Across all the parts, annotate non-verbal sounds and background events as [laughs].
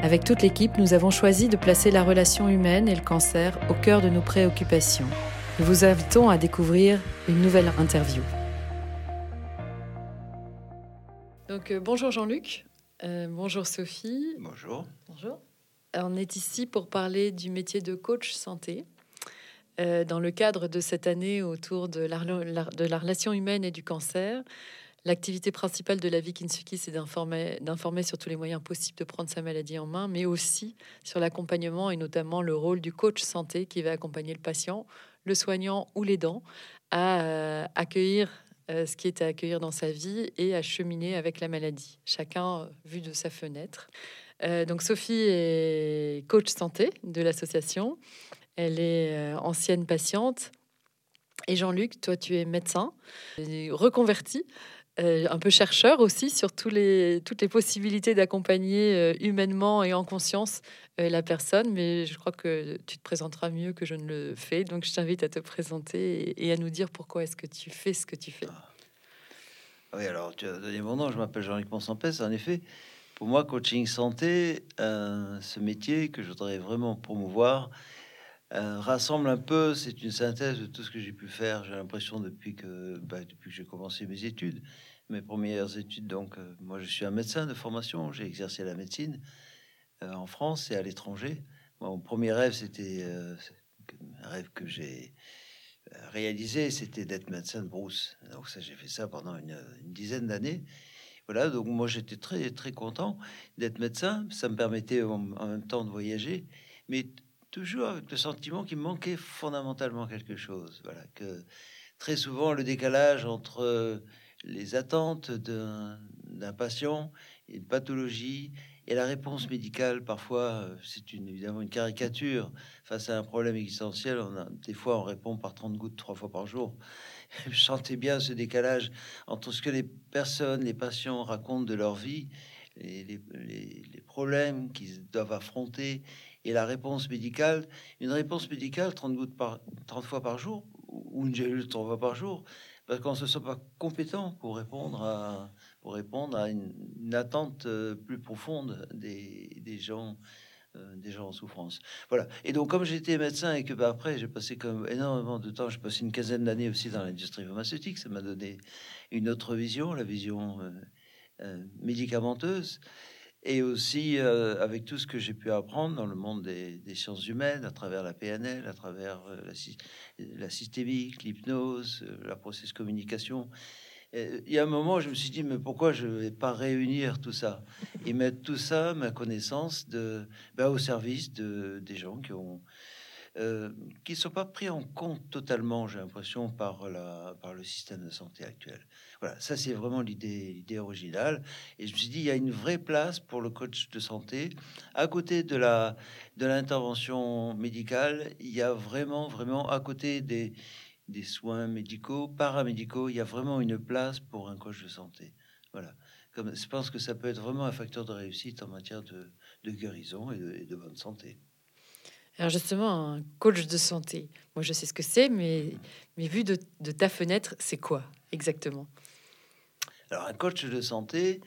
avec toute l'équipe, nous avons choisi de placer la relation humaine et le cancer au cœur de nos préoccupations. Nous vous invitons à découvrir une nouvelle interview. Donc euh, bonjour Jean-Luc, euh, bonjour Sophie. Bonjour. Bonjour. On est ici pour parler du métier de coach santé. Euh, dans le cadre de cette année autour de la, de la relation humaine et du cancer, L'activité principale de la vie Kinsuki, c'est d'informer sur tous les moyens possibles de prendre sa maladie en main, mais aussi sur l'accompagnement et notamment le rôle du coach santé qui va accompagner le patient, le soignant ou l'aidant à euh, accueillir euh, ce qui est à accueillir dans sa vie et à cheminer avec la maladie, chacun euh, vu de sa fenêtre. donc Sophie est coach santé de l'association. Elle est ancienne patiente. Et Jean-Luc, toi, tu es médecin, reconverti euh, un peu chercheur aussi sur tous les, toutes les possibilités d'accompagner euh, humainement et en conscience euh, la personne, mais je crois que tu te présenteras mieux que je ne le fais. Donc je t'invite à te présenter et, à nous dire pourquoi est-ce que tu fais ce que tu fais. Ah oui, alors tu as donné mon nom, je m'appelle Jean-Luc Monsampès. En effet, pour moi, coaching santé, ce métier que je voudrais vraiment promouvoir, rassemble un peu, c'est une synthèse de tout ce que j'ai pu faire, j'ai l'impression, depuis que, bah, depuis que j'ai commencé mes études mes premières études. Donc, euh, moi, je suis un médecin de formation. J'ai exercé la médecine euh, en France et à l'étranger. Mon premier rêve, c'était euh, un rêve que j'ai réalisé, c'était d'être médecin de brousse. Donc, ça, j'ai fait ça pendant une, dizaine d'années. Voilà, donc moi, j'étais très, très content d'être médecin. Ça me permettait en, en même temps de voyager, mais toujours avec le sentiment qu'il manquait fondamentalement quelque chose. Voilà, que très souvent, le décalage entre les attentes d'un patient, une pathologie et la réponse médicale. Parfois, euh, c'est évidemment une caricature face à un problème existentiel. Des fois, on répond par 30 gouttes trois fois par jour. [laughs] Je sentais bien ce décalage entre ce que les personnes, les patients racontent de leur vie, les, les problèmes qu'ils doivent affronter et la réponse médicale. Une réponse médicale, 30 gouttes par 30 fois par jour, ou une gélule 30 fois par jour, parce qu'on ne se sent pas compétent pour répondre à, pour répondre à une, attente euh, plus profonde des, des gens euh, des gens en souffrance. Voilà. Et donc, comme j'étais médecin et que bah, après, j'ai passé comme énormément de temps, j'ai passé une quinzaine d'années aussi dans l'industrie pharmaceutique, ça m'a donné une autre vision, la vision euh, médicamenteuse et aussi euh, avec tout ce que j'ai pu apprendre dans le monde des, sciences humaines, à travers la PNL, à travers euh, la, systémique, l'hypnose, euh, la process communication. il y a un moment, je me suis dit, mais pourquoi je ne vais pas réunir tout ça? Et mettre tout ça, ma connaissance, de, ben, au service de, des gens qui ont qui ne sont pas pris en compte totalement, j'ai l'impression, par, le système de santé actuel. Voilà, ça c'est vraiment l'idée, originale. Et je me suis dit, il y a une vraie place pour le coach de santé. À côté de l'intervention médicale, il y a vraiment, vraiment, à côté des, soins médicaux, paramédicaux, il y a vraiment une place pour un coach de santé. Voilà. Comme, je pense que ça peut être vraiment un facteur de réussite en matière de, guérison et de bonne santé. Alors justement, un coach de santé, moi je sais ce que c'est, mais, mais vu de, de ta fenêtre, c'est quoi exactement? Alors un coach de santé,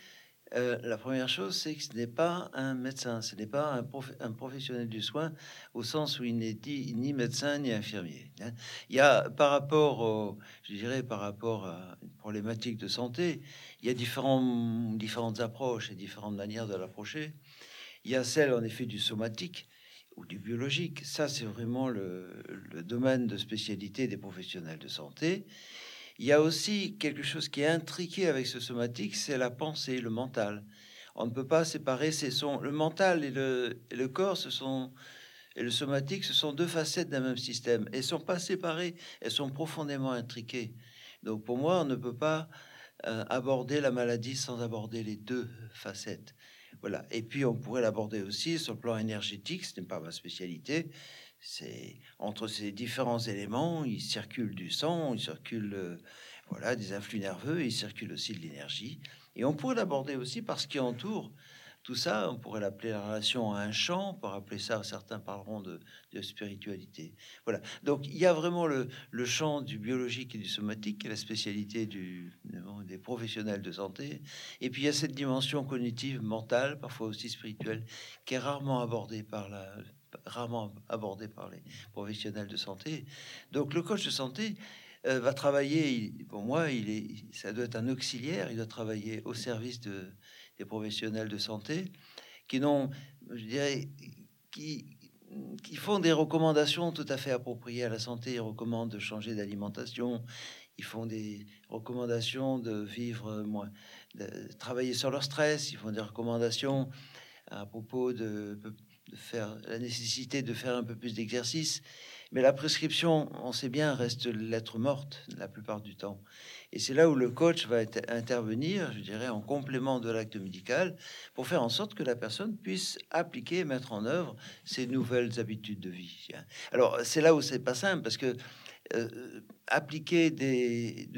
euh, la première chose, c'est que ce n'est pas un médecin, ce n'est pas un, un, professionnel du soin au sens où il n'est dit ni médecin ni infirmier. Hein. Il y a par rapport, au, je dirais, par rapport à une problématique de santé, il y a différents, différentes approches et différentes manières de l'approcher. Il y a celle en effet du somatique ou du biologique. Ça, c'est vraiment le, domaine de spécialité des professionnels de santé. Il y a aussi quelque chose qui est intriqué avec ce somatique, c'est la pensée, le mental. On ne peut pas séparer ces sons. Le mental et le, le corps, ce sont et le somatique, ce sont deux facettes d'un même système. Elles sont pas séparées, elles sont profondément intriquées. Donc pour moi, on ne peut pas euh, aborder la maladie sans aborder les deux facettes. Voilà. Et puis on pourrait l'aborder aussi sur le plan énergétique, ce n'est pas ma spécialité, c'est entre ces différents éléments, il circule du sang, il circule euh, voilà des influx nerveux, il circule aussi de l'énergie. Et on pourrait l'aborder aussi par ce qui entoure tout ça. On pourrait l'appeler la relation à un champ, pour appeler ça, certains parleront de, spiritualité. Voilà. Donc il y a vraiment le, le, champ du biologique et du somatique, qui est la spécialité du, des professionnels de santé. Et puis il y a cette dimension cognitive, mentale, parfois aussi spirituelle, qui est rarement abordée par la rarement abordé par les professionnels de santé. Donc le coach de santé euh, va travailler, pour moi, il est, ça doit être un auxiliaire, il doit travailler au service de, des professionnels de santé qui font des recommandations tout à fait appropriées à la santé. Ils recommandent de changer d'alimentation, ils font des recommandations de vivre moins, de travailler sur leur stress, ils font des recommandations à propos de de faire la nécessité de faire un peu plus d'exercice. Mais la prescription, on sait bien, reste lettre morte la plupart du temps. Et c'est là où le coach va intervenir, je dirais, en complément de l'acte médical, pour faire en sorte que la personne puisse appliquer, mettre en œuvre ces nouvelles habitudes de vie. Alors c'est là où c'est pas simple, parce que euh, appliquer des,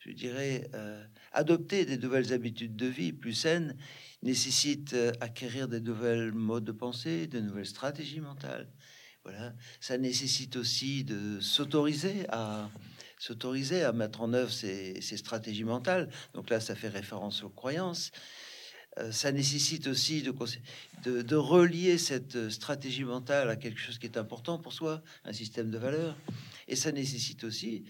je dirais, euh, adopter des nouvelles habitudes de vie plus saines, nécessite euh, acquérir des nouvelles modes de pensée, de nouvelles stratégies mentales. Ça nécessite aussi de s'autoriser à s'autoriser à mettre en œuvre ces, stratégies mentales. Donc là, ça fait référence aux croyances. Euh, ça nécessite aussi de, relier cette stratégie mentale à quelque chose qui est important pour soi, un système de valeurs. Et ça nécessite aussi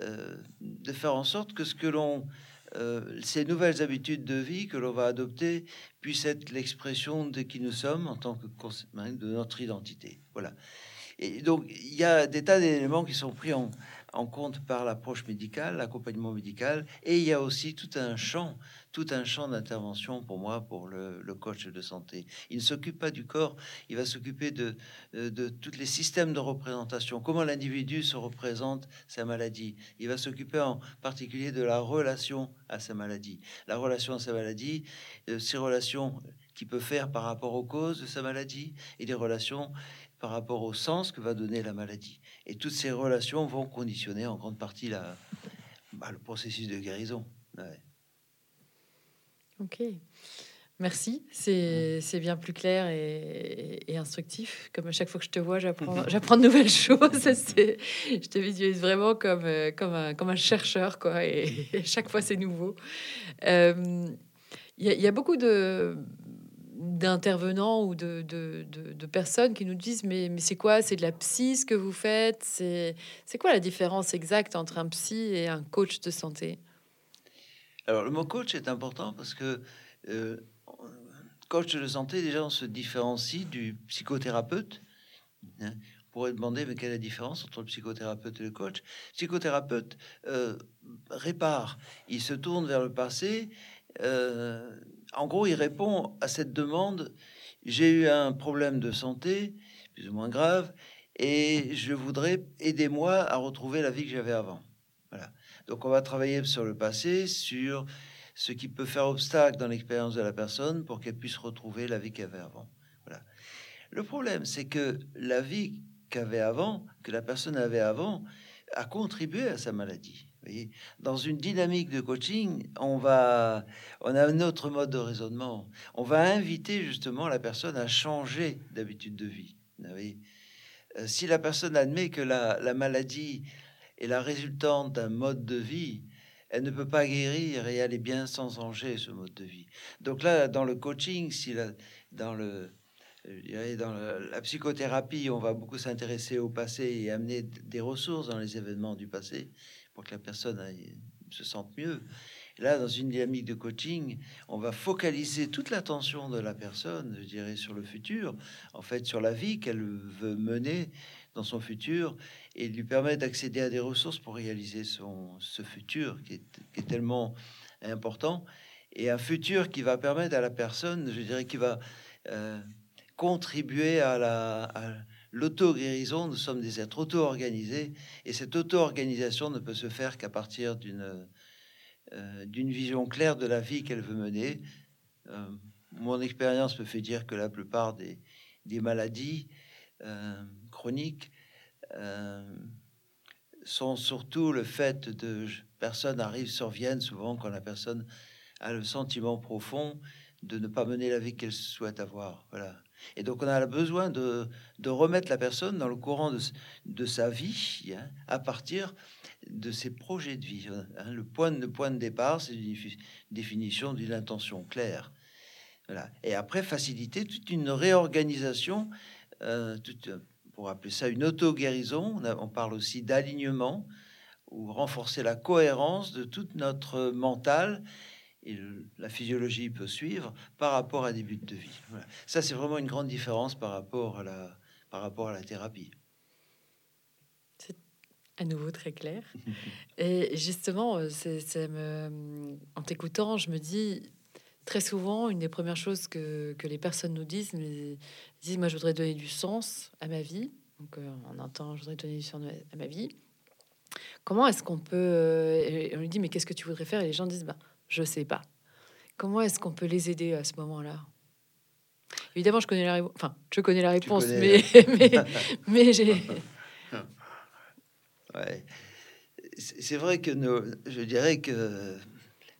euh, de faire en sorte que ce que l'on euh, ces nouvelles habitudes de vie que l'on va adopter puissent être l'expression de qui nous sommes en tant que de notre identité. Voilà. Et donc, il y a des tas d'éléments qui sont pris en, en compte par l'approche médicale, l'accompagnement médical, et il y a aussi tout un champ, tout un champ d'intervention pour moi, pour le, coach de santé. Il ne s'occupe pas du corps, il va s'occuper de, de, tous les systèmes de représentation, comment l'individu se représente sa maladie. Il va s'occuper en particulier de la relation à sa maladie. La relation à sa maladie, euh, ces relations qu'il peut faire par rapport aux causes de sa maladie et les relations par rapport au sens que va donner la maladie. Et toutes ces relations vont conditionner en grande partie la, bah, le processus de guérison. Ok. Merci, c'est bien plus clair et, instructif. Comme à chaque fois que je te vois, j'apprends [laughs] de nouvelles choses. [laughs] je te visualise vraiment comme, euh, comme, un, comme un chercheur, quoi. Et, [laughs] chaque fois, c'est nouveau. Euh, il y, a beaucoup de, d'intervenants ou de, de, de, personnes qui nous disent mais, mais c'est quoi? C'est de la psy ce que vous faites? C'est quoi la différence exacte entre un psy et un coach de santé? Alors le mot coach est important parce que euh, coach de santé, déjà on se différencie du psychothérapeute. Hein. pourrait demander mais quelle est la différence entre le psychothérapeute et le coach? Psychothérapeute euh, répare, il se tourne vers le passé. Euh, en gros, il répond à cette demande. J'ai eu un problème de santé, plus ou moins grave, et je voudrais aider moi à retrouver la vie que j'avais avant. Voilà. Donc, on va travailler sur le passé, sur ce qui peut faire obstacle dans l'expérience de la personne pour qu'elle puisse retrouver la vie qu'elle avait avant. Voilà. Le problème, c'est que la vie qu'avait avant, que la personne avait avant, a contribué à sa maladie dans une dynamique de coaching, on va, on a un autre mode de raisonnement. On va inviter justement la personne à changer d'habitude de vie. euh, si la personne admet que la, maladie est la résultante d'un mode de vie, elle ne peut pas guérir et est bien sans danger, ce mode de vie. Donc là, dans le coaching, si dans le dans la, psychothérapie, on va beaucoup s'intéresser au passé et amener des ressources dans les événements du passé pour que la personne se sente mieux. là, dans une dynamique de coaching, on va focaliser toute l'attention de la personne, je dirais, sur le futur, en fait, sur la vie qu'elle veut mener dans son futur et lui permettre d'accéder à des ressources pour réaliser son, ce futur qui est, tellement important et un futur qui va permettre à la personne, je dirais, qui va euh, contribuer à la l'auto-guérison. Nous sommes des êtres auto-organisés et cette auto-organisation ne peut se faire qu'à partir d'une euh, vision claire de la vie qu'elle veut mener. Euh, mon expérience me fait dire que la plupart des, des maladies euh, chroniques sont surtout le fait de personnes arrivent, surviennent souvent quand la personne a le sentiment profond de ne pas mener la vie qu'elle souhaite avoir. Voilà. Et donc on a besoin de, remettre la personne dans le courant de, sa vie hein, à partir de ses projets de vie. Hein. Le, point, de point de départ, c'est une définition d'une intention claire. Voilà. Et après, faciliter toute une réorganisation, euh, pour appeler ça une auto-guérison. On, on, parle aussi d'alignement ou renforcer la cohérence de toute notre mental la physiologie peut suivre par rapport à des buts de vie. Ça, c'est vraiment une grande différence par rapport à la, par rapport à la thérapie. C'est à nouveau très clair. [laughs] et justement, euh, c'est, me, en t'écoutant, je me dis très souvent, une des premières choses que, que les personnes nous disent, mais disent, moi, je voudrais donner du sens à ma vie. Donc, euh, on entend, je voudrais donner du sens à ma vie. Comment est-ce qu'on peut... Euh, on lui dit, mais qu'est-ce que tu voudrais faire? Et les gens disent, bah, je sais pas. Comment est-ce qu'on peut les aider à ce moment-là? Évidemment, je connais la réponse. Enfin, je connais la réponse, mais, [laughs] mais, mais j'ai. [laughs] Ouais. C'est vrai que nous, je dirais que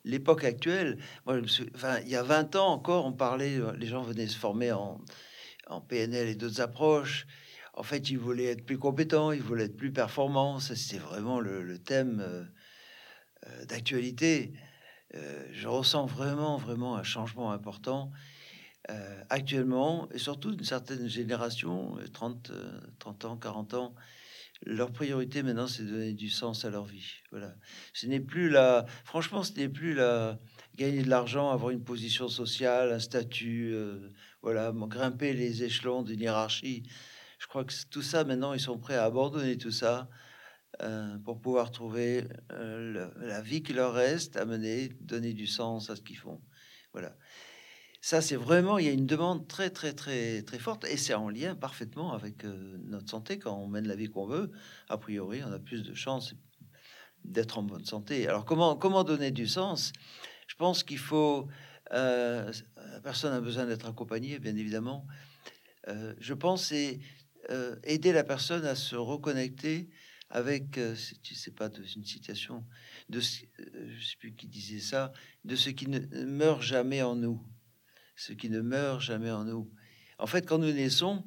l'époque actuelle, moi, enfin, il y a 20 ans encore, on parlait, les gens venaient se former en, en PNL et d'autres approches. En fait, ils voulaient être plus compétents, ils voulaient être plus performants. C'est vraiment le, le thème euh, euh, d'actualité. Euh, je ressens vraiment, vraiment un changement important euh, actuellement, et surtout d'une certaine génération, 30, euh, 30 ans, 40 ans. Leur priorité maintenant, c'est de donner du sens à leur vie. Voilà. Ce n'est plus la, franchement, ce n'est plus la gagner de l'argent, avoir une position sociale, un statut, voilà, grimper les échelons d'une hiérarchie. Je crois que tout ça, maintenant, ils sont prêts à abandonner tout ça euh, pour pouvoir trouver euh, la vie qui leur reste à mener, donner du sens à ce qu'ils font. Voilà. Ça, c'est vraiment, il y a une demande très, très, très, très forte et c'est en lien parfaitement avec euh, notre santé. Quand on mène la vie qu'on veut, a priori, on a plus de chances d'être en bonne santé. Alors, comment, comment donner du sens? Je pense qu'il faut. la personne a besoin d'être accompagnée, bien évidemment. je pense c'est aider la personne à se reconnecter avec, euh, tu sais pas, de, une citation de, euh, je sais plus qui disait ça, de ce qui ne meurt jamais en nous, ce qui ne meurt jamais en nous. En fait, quand nous naissons,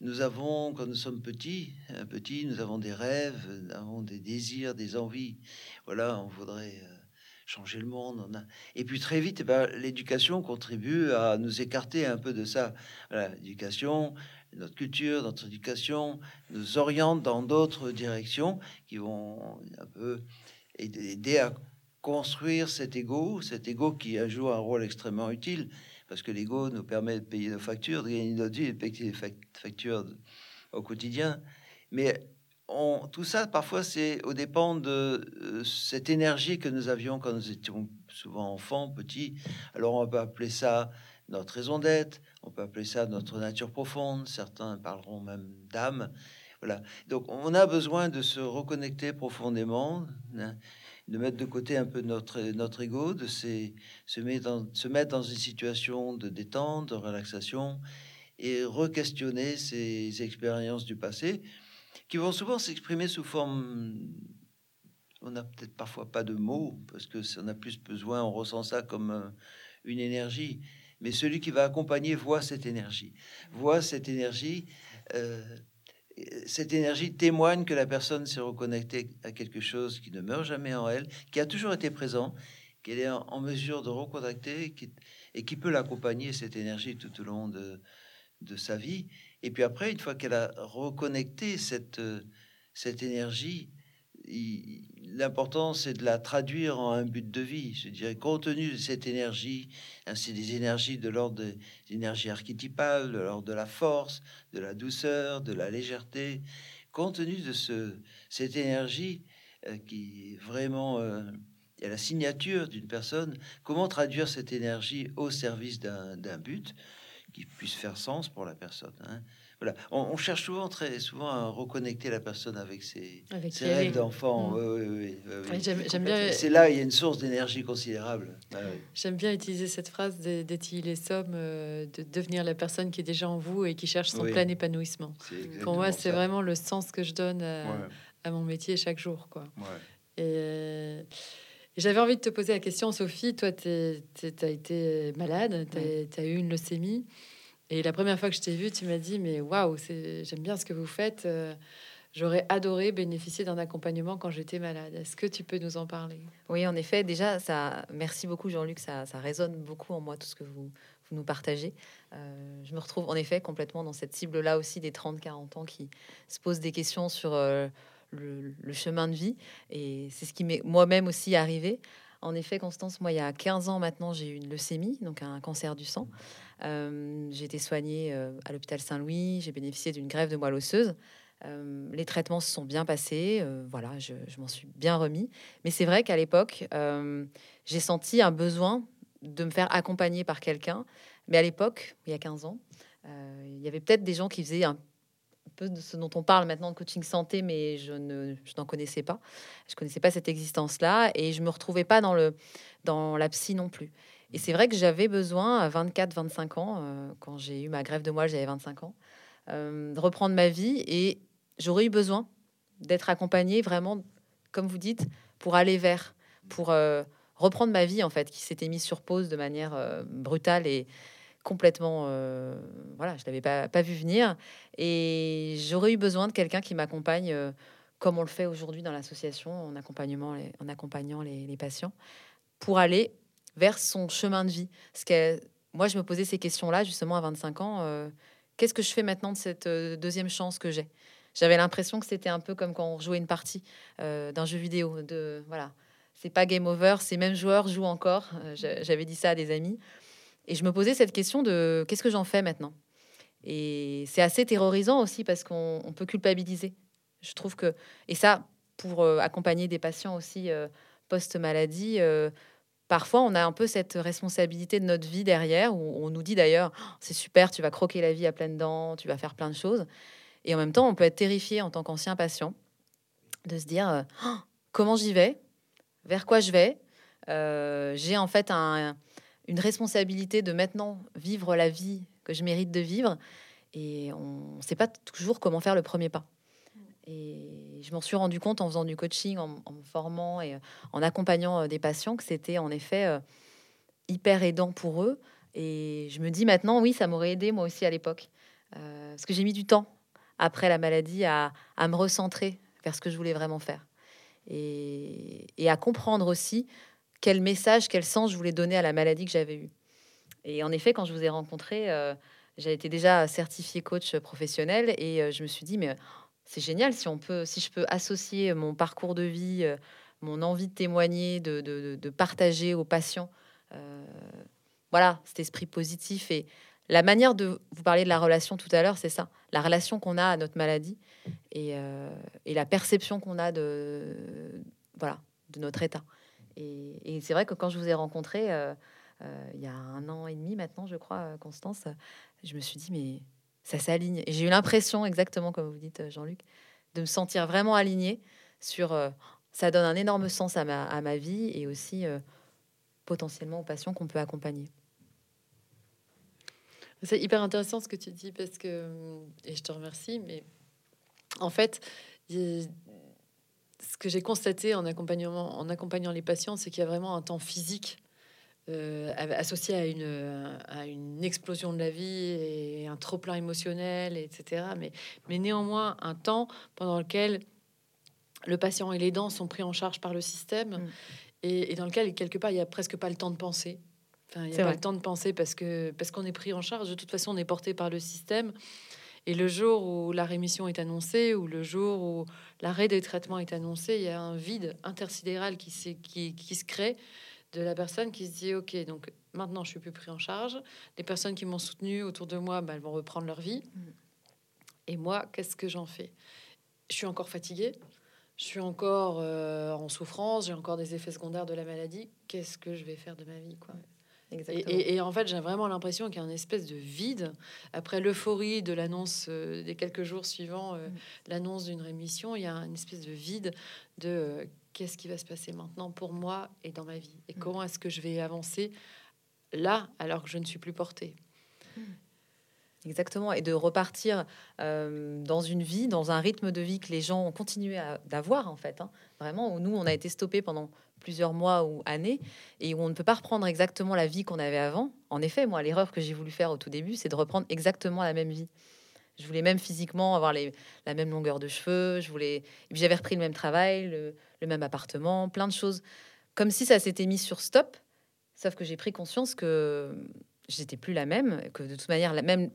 nous avons, quand nous sommes petits, un petit, nous avons des rêves, nous avons des désirs, des envies. Voilà, on voudrait euh, changer le monde. Et puis très vite, eh ben, l'éducation contribue à nous écarter un peu de ça. l'éducation, notre culture, notre éducation nous oriente dans d'autres directions qui vont un peu aider à construire cet ego, cet ego qui a joué un rôle extrêmement utile parce que l'ego nous permet de payer nos factures, de gagner notre vie, de payer des factures au quotidien. Mais on, tout ça, parfois, c'est au dépend de euh, cette énergie que nous avions quand nous étions souvent enfants, petits. Alors, on peut appeler ça notre raison d'être, on peut appeler ça notre nature profonde, certains parleront même d'âme. Voilà. Donc on a besoin de se reconnecter profondément, hein, de mettre de côté un peu notre, notre ego, de se, mettre dans, une situation de détente, de relaxation, et re-questionner ces expériences du passé qui vont souvent s'exprimer sous forme on n'a peut-être parfois pas de mots parce que on a plus besoin, on ressent ça comme euh, une énergie mais celui qui va accompagner voit cette énergie, voit cette énergie, euh, cette énergie témoigne que la personne s'est reconnectée à quelque chose qui ne meurt jamais en elle, qui a toujours été présent, qu'elle est en, mesure de recontacter qui, et qui peut l'accompagner, cette énergie, tout au long de, de sa vie. Et puis après, une fois qu'elle a reconnecté cette, cette énergie, l'important c'est de la traduire en un but de vie. Je dirais, compte tenu de cette énergie, hein, c'est des énergies de l'ordre des énergies archétypales, de l'ordre de la force, de la douceur, de la légèreté. Compte tenu de ce, cette énergie euh, qui est vraiment euh, la signature d'une personne, comment traduire cette énergie au service d'un but qui puisse faire sens pour la personne hein? Voilà. On, cherche souvent, très souvent, à reconnecter la personne avec ses, rêves d'enfant. J'aime bien. C'est là, il y a une source d'énergie considérable. J'aime bien utiliser cette phrase d'étiller les sommes, euh, de devenir la personne qui est déjà en vous et qui cherche son plein épanouissement. Pour moi, c'est vraiment le sens que je donne à, mon métier chaque jour, quoi. Et, j'avais envie de te poser la question, Sophie. Toi, tu as été malade, tu as, eu une leucémie. Et la première fois que je t'ai vu, tu m'as dit, mais waouh, j'aime bien ce que vous faites. Euh, j'aurais adoré bénéficier d'un accompagnement quand j'étais malade. Est-ce que tu peux nous en parler? Oui, en effet, déjà, merci beaucoup Jean-Luc, ça, résonne beaucoup en moi, tout ce que vous, nous partagez. Euh, je me retrouve en effet complètement dans cette cible-là aussi des 30-40 ans qui se posent des questions sur euh, le, chemin de vie. Et c'est ce qui m'est moi-même aussi arrivé. En effet, Constance, moi, il y a 15 ans maintenant, j'ai eu une leucémie, donc un cancer du sang. Euh, j'ai été soignée euh, à l'hôpital Saint-Louis, j'ai bénéficié d'une grève de moelle osseuse. Euh, les traitements se sont bien passés, voilà, je, m'en suis bien remis. Mais c'est vrai qu'à l'époque, j'ai senti un besoin de me faire accompagner par quelqu'un. Mais à l'époque, il y a 15 ans, il y avait peut-être des gens qui faisaient un peu de ce dont on parle maintenant de coaching santé, mais je ne je n'en connaissais pas. Je connaissais pas cette existence-là et je me retrouvais pas dans le dans la psy non plus. Et c'est vrai que j'avais besoin à 24-25 ans, euh, quand j'ai eu ma grève de moelle, j'avais 25 ans, euh, de reprendre ma vie et j'aurais eu besoin d'être accompagnée vraiment, comme vous dites, pour aller vers, pour euh, reprendre ma vie en fait, qui s'était mise sur pause de manière brutale et complètement, voilà, je l'avais pas, vu venir. Et j'aurais eu besoin de quelqu'un qui m'accompagne comme on le fait aujourd'hui dans l'association, en, accompagnement, en accompagnant les, patients, pour aller vers son chemin de vie. Que moi, je me posais ces questions-là justement à 25 ans. Euh, qu'est-ce que je fais maintenant de cette euh, deuxième chance que j'ai? J'avais l'impression que c'était un peu comme quand on jouait une partie euh, d'un jeu vidéo. De voilà, c'est pas game over, ces mêmes joueurs jouent encore. J'avais dit ça à des amis, et je me posais cette question de qu'est-ce que j'en fais maintenant? Et c'est assez terrorisant aussi parce qu'on peut culpabiliser. Je trouve que et ça pour accompagner des patients aussi post maladie parfois on a un peu cette responsabilité de notre vie derrière, où on nous dit d'ailleurs, oh, c'est super, tu vas croquer la vie à pleines dents, tu vas faire plein de choses. Et en même temps, on peut être terrifié en tant qu'ancien patient de se dire, euh, oh, comment j'y vais, vers quoi je vais? Euh, j'ai en fait une responsabilité de maintenant vivre la vie que je mérite de vivre. Et on ne sait pas toujours comment faire le premier pas. Et je m'en suis rendu compte en faisant du coaching, en, me formant et euh, en accompagnant euh, des patients que c'était en effet euh, hyper aidant pour eux. Et je me dis maintenant, oui, ça m'aurait aidé moi aussi à l'époque. parce que j'ai mis du temps après la maladie à, à, me recentrer vers ce que je voulais vraiment faire. Et, et, à comprendre aussi quel message, quel sens je voulais donner à la maladie que j'avais eue. Et en effet, quand je vous ai rencontré, j'ai été déjà certifié coach professionnel et je me suis dit, mais c'est génial si on peut, si je peux associer mon parcours de vie, euh, mon envie de témoigner, de, partager aux patients, euh, voilà, cet esprit positif et la manière de vous parler de la relation tout à l'heure, c'est ça, la relation qu'on a à notre maladie et, euh, la perception qu'on a de voilà de notre état. Et, c'est vrai que quand je vous ai rencontré il y a un an et demi maintenant, je crois, Constance, je me suis dit mais ça s'aligne. J'ai eu l'impression, exactement comme vous dites, Jean-Luc, de me sentir vraiment alignée sur. Euh, ça donne un énorme sens à ma, à ma vie et aussi euh, potentiellement aux patients qu'on peut accompagner. C'est hyper intéressant ce que tu dis parce que, et je te remercie, mais en fait, ce que j'ai constaté en, accompagnement, en accompagnant les patients, c'est qu'il y a vraiment un temps physique euh, associé à une, à une explosion de la vie et un trop plein émotionnel, etc. Mais, mais néanmoins, un temps pendant lequel le patient et les dents sont pris en charge par le système mm. et, dans lequel, quelque part, il n'y a presque pas le temps de penser. Enfin, il n'y a pas le temps de penser parce que parce qu'on est pris en charge. De toute façon, on est porté par le système. Et le jour où la rémission est annoncée, ou le jour où l'arrêt des traitements est annoncé, il y a un vide intersidéral qui, qui, qui se crée de la personne qui se dit ok donc maintenant je suis plus pris en charge. Les personnes qui m'ont soutenu autour de moi bah, elles vont reprendre leur vie. Mm. et moi qu'est-ce que j'en fais? Je suis encore fatiguée. Je suis encore euh, en souffrance. J'ai encore des effets secondaires de la maladie. Qu'est-ce que je vais faire de ma vie quoi? Et, en fait, j'ai vraiment l'impression qu'il y a une espèce de vide après l'euphorie de l'annonce euh, des quelques jours suivants, euh, mm. l'annonce d'une rémission. Il y a une espèce de vide de qu'est-ce qui va se passer maintenant pour moi et dans ma vie? Et mm. comment est-ce que je vais avancer là alors que je ne suis plus portée? Exactement, et de repartir euh, dans une vie, dans un rythme de vie que les gens ont continué d'avoir en fait. Hein. Vraiment, où nous, on a été stoppés pendant plusieurs mois ou années et où on ne peut pas reprendre exactement la vie qu'on avait avant. En effet, moi, l'erreur que j'ai voulu faire au tout début, c'est de reprendre exactement la même vie. Je voulais même physiquement avoir la même longueur de cheveux. Je voulais, j'avais repris le même travail, le, le même appartement, plein de choses, comme si ça s'était mis sur stop. Sauf que j'ai pris conscience que j'étais plus la même, que de toute manière, la même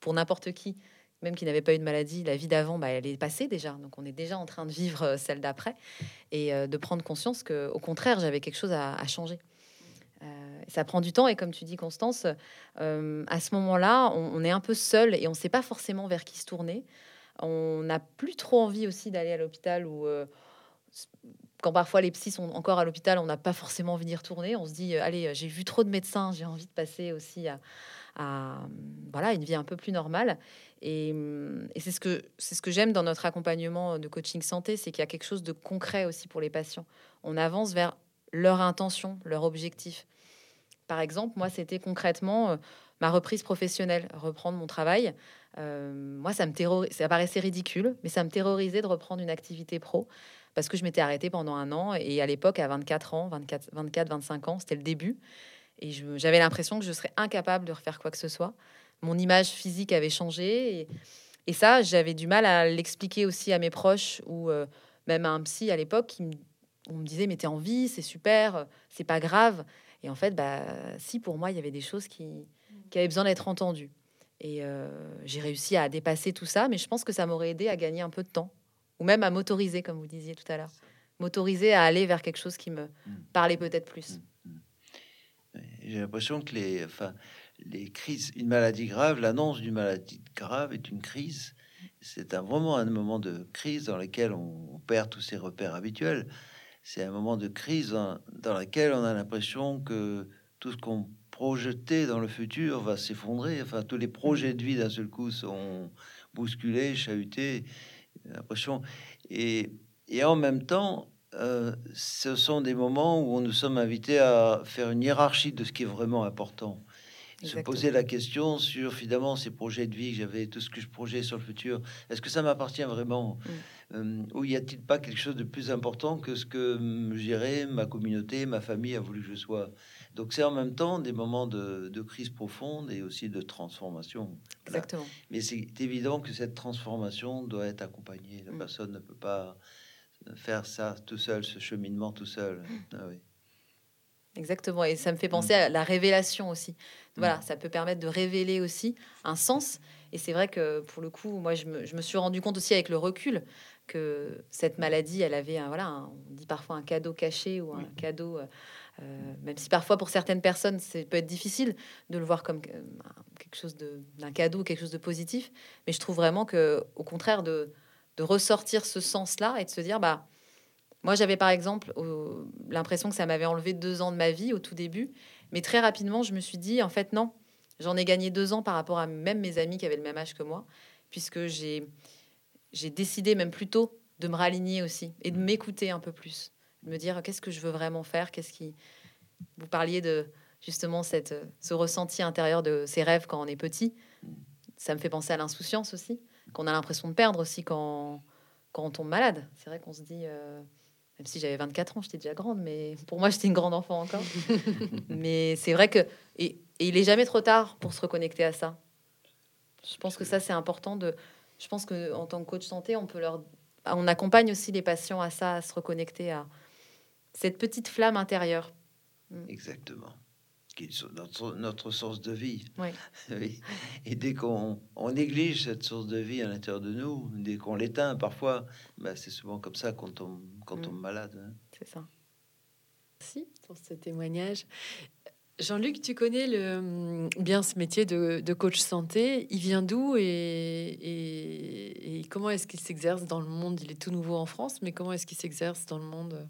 pour n'importe qui, même qui n'avait pas eu de maladie, la vie d'avant, bah, elle est passée déjà. Donc on est déjà en train de vivre euh, celle d'après et euh, de prendre conscience que, au contraire, j'avais quelque chose à, changer. Euh, ça prend du temps et comme tu dis, Constance, à ce moment-là, on, est un peu seul et on ne sait pas forcément vers qui se tourner. On n'a plus trop envie aussi d'aller à l'hôpital ou quand parfois les psys sont encore à l'hôpital, on n'a pas forcément envie d'y retourner. On se dit, allez, j'ai vu trop de médecins, j'ai envie de passer aussi à, voilà, une vie un peu plus normale. Et, c'est ce que, ce que j'aime dans notre accompagnement de coaching santé, c'est qu'il y a quelque chose de concret aussi pour les patients. On avance vers leur intention, leur objectif. Par exemple, moi, c'était concrètement euh, ma reprise professionnelle, reprendre mon travail. Euh, moi, ça me terrorisait, ça paraissait ridicule, mais ça me terrorisait de reprendre une activité pro parce que je m'étais arrêtée pendant un an. Et à l'époque, à 24 ans, 24, 24 25 ans, c'était le début. Et j'avais l'impression que je serais incapable de refaire quoi que ce soit. Mon image physique avait changé. Et, ça, j'avais du mal à l'expliquer aussi à mes proches ou euh, même à un psy à l'époque qui me, on me disait Mais t'es en vie, c'est super, c'est pas grave. Et en fait, bah, si pour moi, il y avait des choses qui, qui avaient besoin d'être entendues. Et euh, j'ai réussi à dépasser tout ça, mais je pense que ça m'aurait aidé à gagner un peu de temps ou même à m'autoriser, comme vous disiez tout à l'heure. M'autoriser à aller vers quelque chose qui me mm. parlait peut-être plus. J'ai l'impression que les, enfin, les crises, une maladie grave, l'annonce d'une maladie grave est une crise. C'est un, vraiment un moment de crise dans lequel on, perd tous ses repères habituels. C'est un moment de crise dans, dans lequel on a l'impression que tout ce qu'on projetait dans le futur va s'effondrer. Enfin, tous les projets de vie d'un seul coup sont bousculés, chahutés l'impression. Et, et en même temps, euh, ce sont des moments où nous sommes invités à faire une hiérarchie de ce qui est vraiment important. Se poser la question sur finalement ces projets de vie que j'avais, tout ce que je projetais sur le futur. Est-ce que ça m'appartient vraiment? Mm. euh, Ou y a-t-il pas quelque chose de plus important que ce que je dirais ma communauté, ma famille a voulu que je sois? Donc c'est en même temps des moments de, crise profonde et aussi de transformation. Exactement. Mais c'est évident que cette transformation doit être accompagnée. La mm. personne ne peut pas faire ça tout seul, ce cheminement tout seul. Mm. Ah oui. Exactement. Et ça me fait penser mm. à la révélation aussi. Voilà, ça peut permettre de révéler aussi un sens. Et c'est vrai que pour le coup, moi, je me, je me, suis rendu compte aussi avec le recul que cette maladie, elle avait un, voilà, on dit parfois un cadeau caché ou un cadeau. Euh, euh, même si parfois pour certaines personnes, c'est peut être difficile de le voir comme euh, quelque chose d'un cadeau, quelque chose de positif. Mais je trouve vraiment que, au contraire, de, de ressortir ce sens-là et de se dire, bah, moi, j'avais par exemple l'impression que ça m'avait enlevé deux ans de ma vie au tout début, mais très rapidement, je me suis dit, en fait, non, j'en ai gagné deux ans par rapport à même mes amis qui avaient le même âge que moi, puisque j'ai j'ai décidé même plus tôt de me raligner aussi et de m'écouter un peu plus me dire qu'est-ce que je veux vraiment faire, qu'est-ce qui... Vous parliez de justement cette, ce ressenti intérieur de ses rêves quand on est petit. Ça me fait penser à l'insouciance aussi, qu'on a l'impression de perdre aussi quand, quand on tombe malade. C'est vrai qu'on se dit, euh, même si j'avais 24 ans, j'étais déjà grande, mais pour moi, j'étais une grande enfant encore. [laughs] mais c'est vrai que. Et, et, il est jamais trop tard pour se reconnecter à ça. Je pense que ça, c'est important de. Je pense que en tant que coach santé, on peut leur. On accompagne aussi les patients à ça, à se reconnecter à cette petite flamme intérieure. Mm. Exactement. Qui est notre, notre source de vie. [laughs] oui. Et dès qu'on on néglige cette source de vie à l'intérieur de nous, dès qu'on l'éteint parfois, bah, c'est souvent comme ça qu'on tombe, quand on tombe malade. Hein. C'est ça. Merci pour ce témoignage. Jean-Luc, tu connais le, bien ce métier de, de coach santé. Il vient d'où et, et, et, comment est-ce qu'il s'exerce dans le monde? Il est tout nouveau en France, mais comment est-ce qu'il s'exerce dans le monde?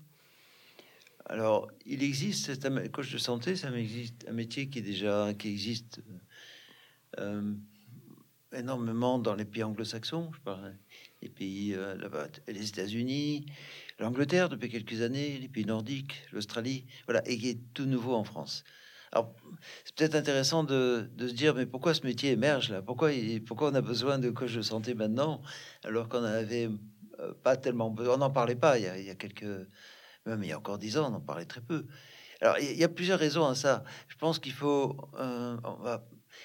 Alors, il existe, c'est un coach de santé, existe un métier qui déjà qui existe euh, énormément dans les pays anglo-saxons. Je parle les pays, euh, les États-Unis, l'Angleterre depuis quelques années, les pays nordiques, l'Australie, voilà, et qui est tout nouveau en France. Alors, c'est peut-être intéressant de, se dire, mais pourquoi ce métier émerge là? Pourquoi, pourquoi on a besoin de coach de santé maintenant, alors qu'on avait euh, pas tellement, on n'en parlait pas il y a quelques même il y a encore dix ans, on en parlait très peu. Alors, il y a plusieurs raisons à ça. Je pense qu'il faut... Euh,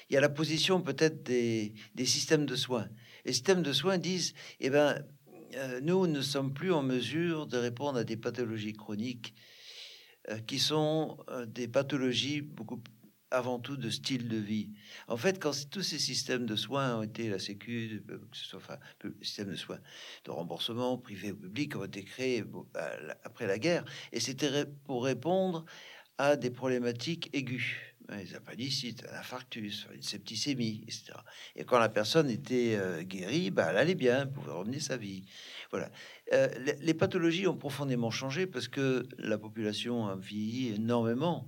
il y a la position peut-être des, systèmes de soins. Les systèmes de soins disent, eh ben, euh, nous ne sommes plus en mesure de répondre à des pathologies chroniques euh, qui sont des pathologies beaucoup avant tout de style de vie. En fait, quand tous ces systèmes de soins ont été la Sécu, euh, que ce soit enfin, système de soins de remboursement privé ou public ont été créés après la guerre, et c'était pour répondre à des problématiques aiguës les appendicites, un infarctus, une septicémie, etc. Et quand la personne était euh, guérie, bah, elle allait bien, pouvait revenir sa vie. Voilà. Euh, les, les, pathologies ont profondément changé parce que la population a vieilli énormément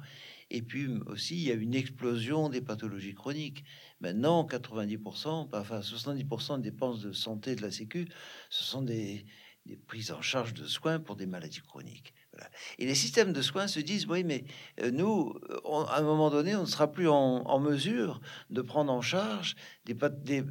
et puis aussi, il y a une explosion des pathologies chroniques. Maintenant, 90%, enfin 70% des dépenses de santé de la Sécu, ce sont des, des prises en charge de soins pour des maladies chroniques. Et les systèmes de soins se disent, oui, mais euh, nous, à un moment donné, on ne sera plus en, mesure de prendre en charge des,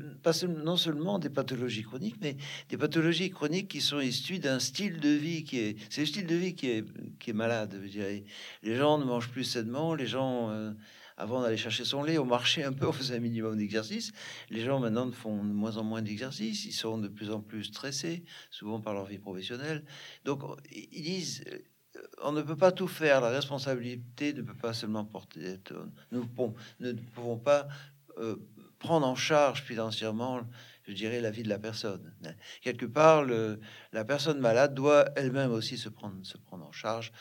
non seulement des pathologies chroniques, mais des pathologies chroniques qui sont issues d'un style de vie qui est, c'est le style de vie qui est, qui est malade. Je dirais. Les gens ne mangent plus sainement, les gens euh, avant d'aller chercher son lait, au marché un peu, on faisait un minimum d'exercice. Les gens maintenant font de moins en moins d'exercice. Ils sont de plus en plus stressés, souvent par leur vie professionnelle. Donc, ils disent, on ne peut pas tout faire. La responsabilité ne peut pas seulement porter. Nous, ne pouvons pas euh, prendre en charge financièrement, je dirais, la vie de la personne. Quelque part, la personne malade doit elle-même aussi se prendre, se prendre en charge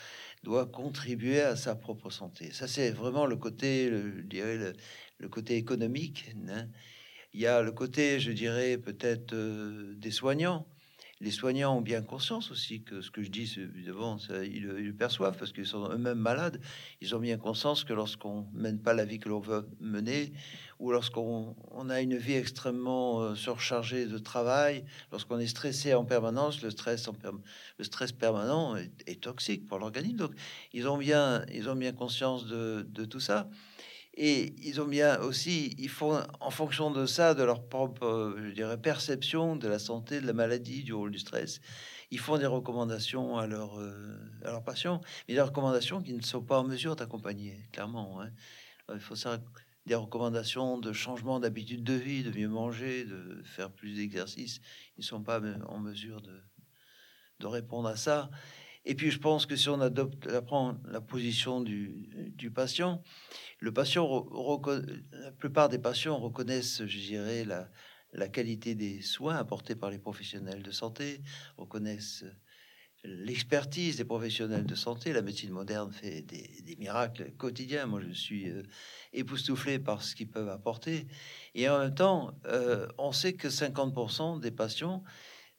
doit contribuer à sa propre santé. Ça, c'est vraiment le côté, le, je dirais, le, côté économique. Hein. Il y a le côté, je dirais, peut-être euh, des soignants. Les soignants ont bien conscience aussi que ce que je dis, évidemment, ils, ils, le perçoivent parce qu'ils sont eux-mêmes malades. Ils ont bien conscience que lorsqu'on mène pas la vie que l'on veut mener, ou lorsqu'on a une vie extrêmement euh, surchargée de travail, lorsqu'on est stressé en permanence, le stress, en stress permanent est, toxique pour l'organisme. Donc, ils ont bien, ils ont bien conscience de, tout ça. Et ils ont bien aussi, ils font en fonction de ça, de leur propre, je dirais, perception de la santé, de la maladie, du rôle du stress, ils font des recommandations à, leur, euh, à leurs patients, mais des recommandations qui ne sont pas en mesure d'accompagner, clairement. Hein. Il faut ça des recommandations de changement d'habitude de vie, de mieux manger, de faire plus d'exercice. Ils ne sont pas en mesure de, de, répondre à ça. Et puis, je pense que si on adopte, apprend la position du, du patient, le patient, la plupart des patients reconnaissent, je dirais, la, la qualité des soins apportés par les professionnels de santé, reconnaissent l'expertise des professionnels de santé. La médecine moderne fait des, miracles quotidiens. Moi, je suis euh, époustouflé par ce qu'ils peuvent apporter. Et en même temps, euh, on sait que 50% des patients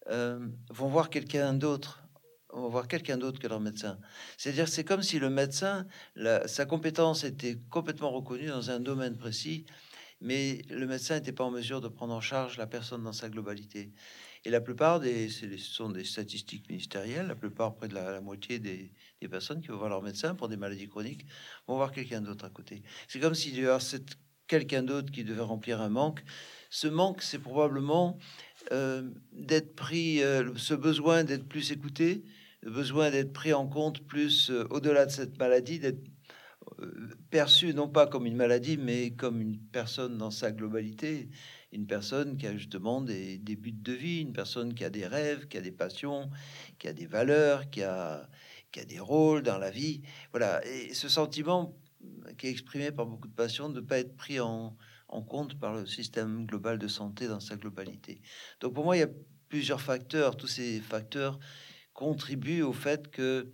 euh, vont voir quelqu'un d'autre vont voir quelqu'un d'autre que leur médecin. C'est-à-dire, c'est comme si le médecin, sa compétence était complètement reconnue dans un domaine précis, mais le médecin n'était pas en mesure de prendre en charge la personne dans sa globalité. Et la plupart des, ce sont des statistiques ministérielles, la plupart, près de la, moitié des, personnes qui vont voir leur médecin pour des maladies chroniques, vont voir quelqu'un d'autre à côté. C'est comme s'il y avait quelqu'un d'autre qui devait remplir un manque. Ce manque, c'est probablement euh, d'être pris, euh, ce besoin d'être plus écouté, besoin d'être pris en compte plus euh, au-delà de cette maladie, d'être euh, perçu non pas comme une maladie, mais comme une personne dans sa globalité, une personne qui a justement des, des buts de vie, une personne qui a des rêves, qui a des passions, qui a des valeurs, qui a, qui a des rôles dans la vie. Voilà, et ce sentiment qui est exprimé par beaucoup de patients de ne pas être pris en, en compte par le système global de santé dans sa globalité. Donc pour moi, il y a plusieurs facteurs. Tous ces facteurs contribuent au fait que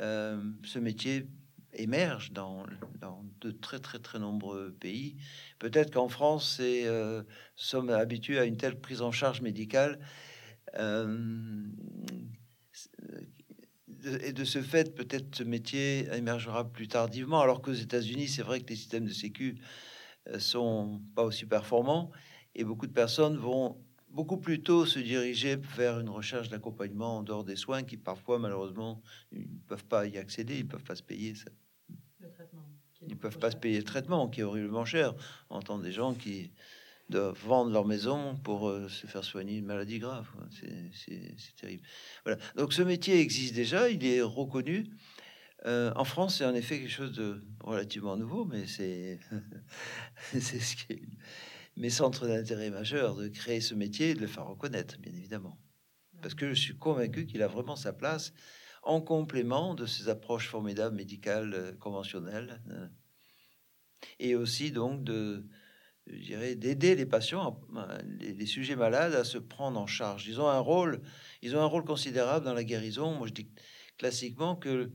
euh, ce métier émerge dans, dans, de très très très nombreux pays. Peut-être qu'en France, c'est euh, sommes habitués à une telle prise en charge médicale. Euh, et de ce fait, peut-être ce métier émergera plus tardivement, alors qu'aux États-Unis, c'est vrai que les systèmes de sécu euh, sont pas aussi performants et beaucoup de personnes vont beaucoup plus tôt se diriger vers une recherche d'accompagnement en dehors des soins qui parfois malheureusement ils ne peuvent pas y accéder, ils peuvent pas se payer ça. Ils peuvent pas se payer le traitement qui est horriblement cher. On entend des gens qui doivent vendre leur maison pour euh, se faire soigner une maladie grave. C'est terrible. Voilà. Donc ce métier existe déjà, il est reconnu. Euh, en France, c'est en effet quelque chose de relativement nouveau, mais c'est [laughs] ce qui est mes centres d'intérêt majeurs de créer ce métier et de le faire reconnaître, bien évidemment. Parce que je suis convaincu qu'il a vraiment sa place en complément de ces approches formidables médicales euh, conventionnelles euh, et aussi donc de je dirais d'aider les patients, les, les, sujets malades à se prendre en charge. Ils ont un rôle, ils ont un rôle considérable dans la guérison. Moi, je dis classiquement que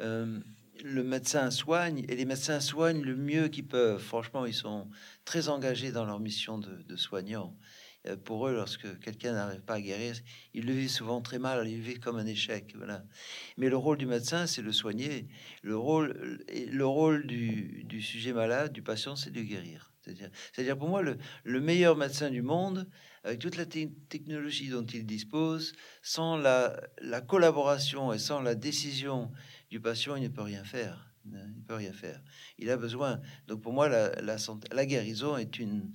euh, le médecin soigne et les médecins soignent le mieux qu'ils peuvent. Franchement, ils sont très engagés dans leur mission de, de soignant. Euh, pour eux, lorsque quelqu'un n'arrive pas à guérir, ils le vivent souvent très mal, ils le vivent comme un échec. Voilà. Mais le rôle du médecin, c'est le soigner. Le rôle, le rôle du, sujet malade, du patient, c'est de guérir. C'est-à-dire, pour moi, le, le, meilleur médecin du monde, avec toute la technologie dont il dispose, sans la collaboration et sans la décision du patient, il ne peut rien faire. Il peut rien faire. Il a besoin. Donc pour moi, la, la, la guérison est une,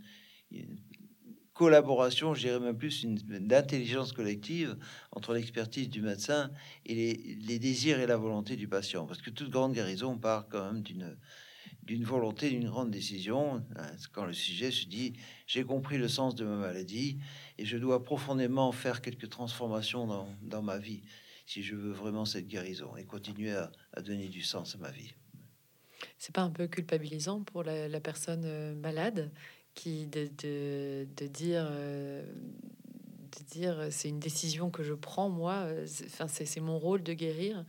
collaboration, je dirais même plus d'intelligence collective entre l'expertise du médecin et les, désirs et la volonté du patient. Parce que toute grande guérison part quand même d'une volonté, d'une grande décision. Hein, quand le sujet se dit j'ai compris le sens de ma maladie et je dois profondément faire quelques transformations dans ma vie si je veux vraiment cette guérison et continuer à, donner du sens à ma vie. C'est pas un peu culpabilisant pour la, personne euh, malade qui de, de, de dire euh, de dire c'est une décision que je prends moi, enfin c'est mon rôle de guérir.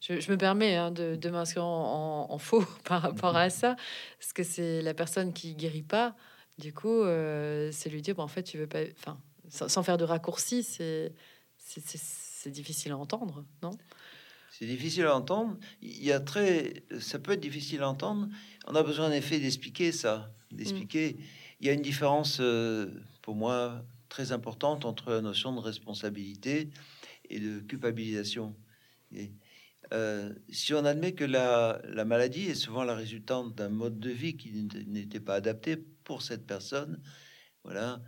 Je, je me permets hein, de, de m'inscrire en, faux [laughs] par rapport à ça, parce que c'est la personne qui guérit pas. Du coup, euh, c'est lui dire bon, en fait tu veux pas, enfin sans, sans faire de raccourci, c'est c'est difficile à entendre, non? C'est difficile à entendre. Il y a très, ça peut être difficile à entendre. On a besoin en effet d'expliquer ça, d'expliquer. Mm. Il y a une différence euh, pour moi très importante entre la notion de responsabilité et de culpabilisation. Et, euh, si on admet que la, la, maladie est souvent la résultante d'un mode de vie qui n'était pas adapté pour cette personne, voilà,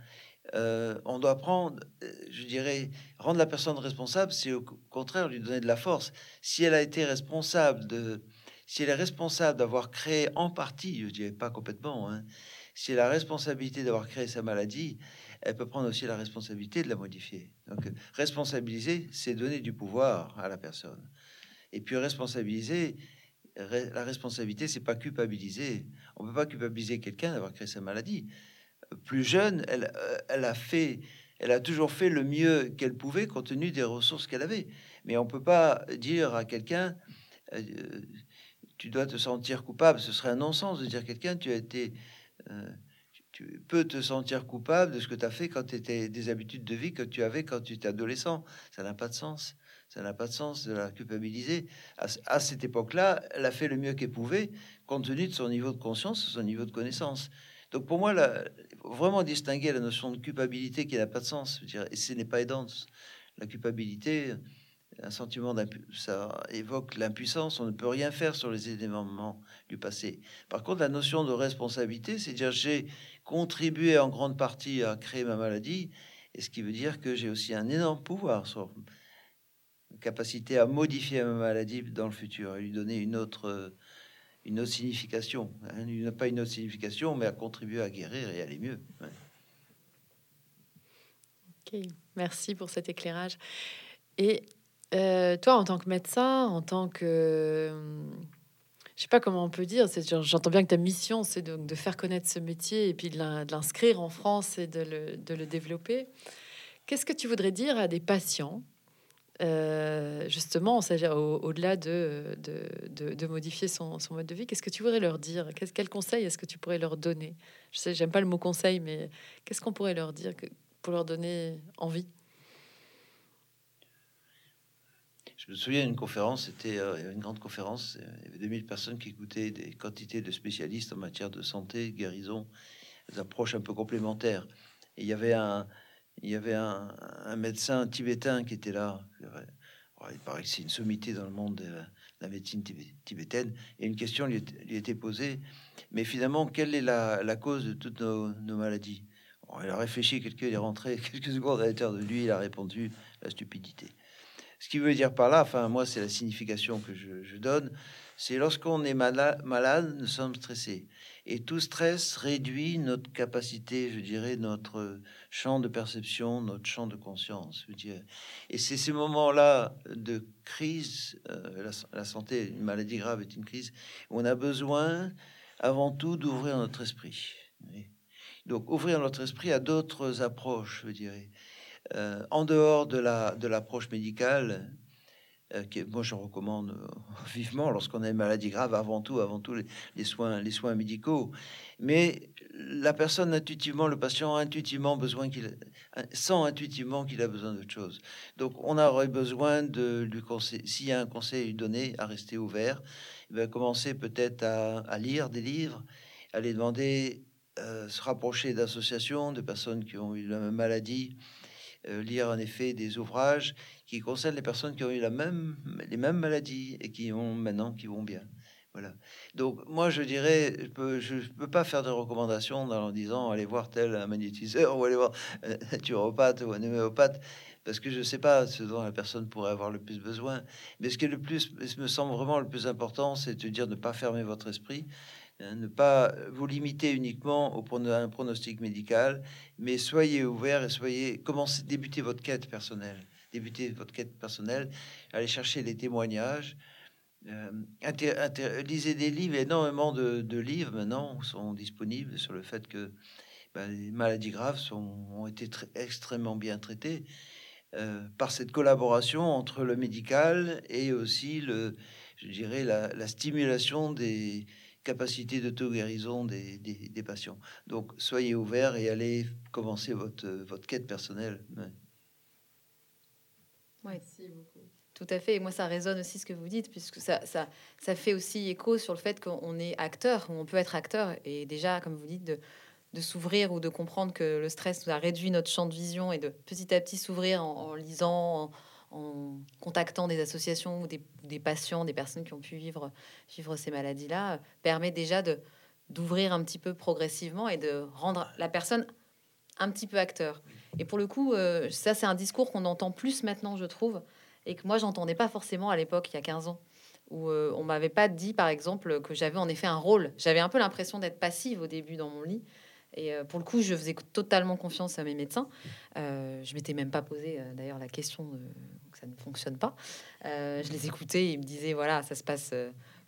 euh, on doit prendre, euh, je dirais, rendre la personne responsable, c'est au contraire lui donner de la force. Si elle a été responsable de, si elle est responsable d'avoir créé en partie, je dirais pas complètement, hein, si elle a la responsabilité d'avoir créé sa maladie, elle peut prendre aussi la responsabilité de la modifier. Donc, responsabiliser, c'est donner du pouvoir à la personne. Et puis responsabiliser, la responsabilité, c'est pas culpabiliser. On peut pas culpabiliser quelqu'un d'avoir créé sa maladie plus jeune, elle, euh, elle, a fait, elle a toujours fait le mieux qu'elle pouvait compte tenu des ressources qu'elle avait. Mais on peut pas dire à quelqu'un, euh, tu dois te sentir coupable. Ce serait un non-sens de dire à quelqu'un, tu as été, euh, tu peux te sentir coupable de ce que tu as fait quand tu étais des habitudes de vie que tu avais quand tu étais adolescent. Ça n'a pas de sens. Ça n'a pas de sens de la culpabiliser. À, à cette époque-là, elle a fait le mieux qu'elle pouvait compte tenu de son niveau de conscience, son niveau de connaissance. Donc pour moi, la, vraiment distinguer la notion de culpabilité qui n'a pas de sens, dire, et ce n'est pas aidant. La culpabilité, un sentiment ça évoque l'impuissance, on ne peut rien faire sur les événements du passé. Par contre, la notion de responsabilité, c'est dire j'ai contribué en grande partie à créer ma maladie, et ce qui veut dire que j'ai aussi un énorme pouvoir sur capacité à modifier ma maladie dans le futur, à lui donner une autre, une autre signification. Hein, pas une autre signification, mais à contribuer à guérir et aller mieux. Ok, merci pour cet éclairage. Et euh, toi, en tant que médecin, en tant que... Je sais pas comment on peut dire, j'entends bien que ta mission, c'est de, de, faire connaître ce métier et puis de l'inscrire en France et de le développer. Qu'est-ce que tu voudrais dire à des patients euh, justement, au-delà de, de, modifier son, mode de vie, qu'est-ce que tu voudrais leur dire? Quel, quel conseil est-ce que tu pourrais leur donner? Je sais, j'aime pas le mot conseil, mais qu'est-ce qu'on pourrait leur dire pour leur donner envie? Je me souviens d'une conférence, c'était euh, une grande conférence, il y avait 2000 personnes qui écoutaient des quantités de spécialistes en matière de santé, guérison, des approches un peu complémentaires. Et il y avait un, il y avait un, médecin tibétain qui était là. Il paraît que c'est une sommité dans le monde de la médecine tibétaine. Et une question lui, était posée. Mais finalement, quelle est la, cause de toutes nos, maladies? Il a réfléchi quelques, il est rentré [laughs] quelques secondes à l'intérieur de lui. Il a répondu la stupidité. Ce qui veut dire par là, enfin moi c'est la signification que je, donne, c'est lorsqu'on est malade, malade, nous sommes stressés. Et tout stress réduit notre capacité, je dirais, notre champ de perception, notre champ de conscience. Je dirais. Et c'est ces moments-là de crise, euh, la, santé, une maladie grave est une crise, où on a besoin avant tout d'ouvrir notre esprit. Donc ouvrir notre esprit à d'autres approches, je dirais. Euh, en dehors de la de l'approche médicale, euh, moi je recommande euh, [laughs] vivement lorsqu'on a une maladie grave, avant tout, avant tout les, soins, les soins médicaux. Mais la personne intuitivement, le patient a intuitivement besoin qu'il sent intuitivement qu'il a besoin d'autre chose. Donc on aurait besoin de lui conseiller, s'il y a un conseil donné, à rester ouvert. Il va commencer peut-être à, lire des livres, à les demander, euh, se rapprocher d'associations, de personnes qui ont eu la même maladie euh, lire en effet des ouvrages qui concernent les personnes qui ont eu la même, les mêmes maladies et qui ont maintenant qui vont bien. Voilà. Donc moi je dirais, je peux, je peux pas faire de recommandations en disant allez voir tel magnétiseur [laughs] ou allez voir un naturopathe ou un homéopathe parce que je ne sais pas ce dont la personne pourrait avoir le plus besoin. Mais ce qui est le plus, me semble vraiment le plus important, c'est de dire ne pas fermer votre esprit, Hein, ne pas vous limiter uniquement au à un pronostic médical, mais soyez ouvert et soyez commencez débuter votre quête personnelle, débuter votre quête personnelle, allez chercher les témoignages, euh, lisez des livres, énormément de, livres maintenant sont disponibles sur le fait que ben, les maladies graves ont été extrêmement bien traitées euh, par cette collaboration entre le médical et aussi le, je dirais la stimulation des capacité d'auto-guérison des, des, patients. Donc, soyez ouverts et allez commencer votre, votre quête personnelle. Ouais. Tout à fait. Et moi, ça résonne aussi ce que vous dites, puisque ça, ça, ça fait aussi écho sur le fait qu'on est acteur, on peut être acteur. Et déjà, comme vous dites, de, de s'ouvrir ou de comprendre que le stress nous a réduit notre champ de vision et de petit à petit s'ouvrir en, lisant, en contactant des associations ou des, patients, des personnes qui ont pu vivre, vivre ces maladies-là, permet déjà de d'ouvrir un petit peu progressivement et de rendre la personne un petit peu acteur. Et pour le coup, euh, ça c'est un discours qu'on entend plus maintenant, je trouve, et que moi j'entendais pas forcément à l'époque, il y a 15 ans, où euh, on m'avait pas dit, par exemple, que j'avais en effet un rôle. J'avais un peu l'impression d'être passive au début dans mon lit, et euh, pour le coup, je faisais totalement confiance à mes médecins. Euh, je m'étais même pas posé euh, d'ailleurs la question que ça ne fonctionne pas. je les écoutais, ils me disaient voilà, ça se passe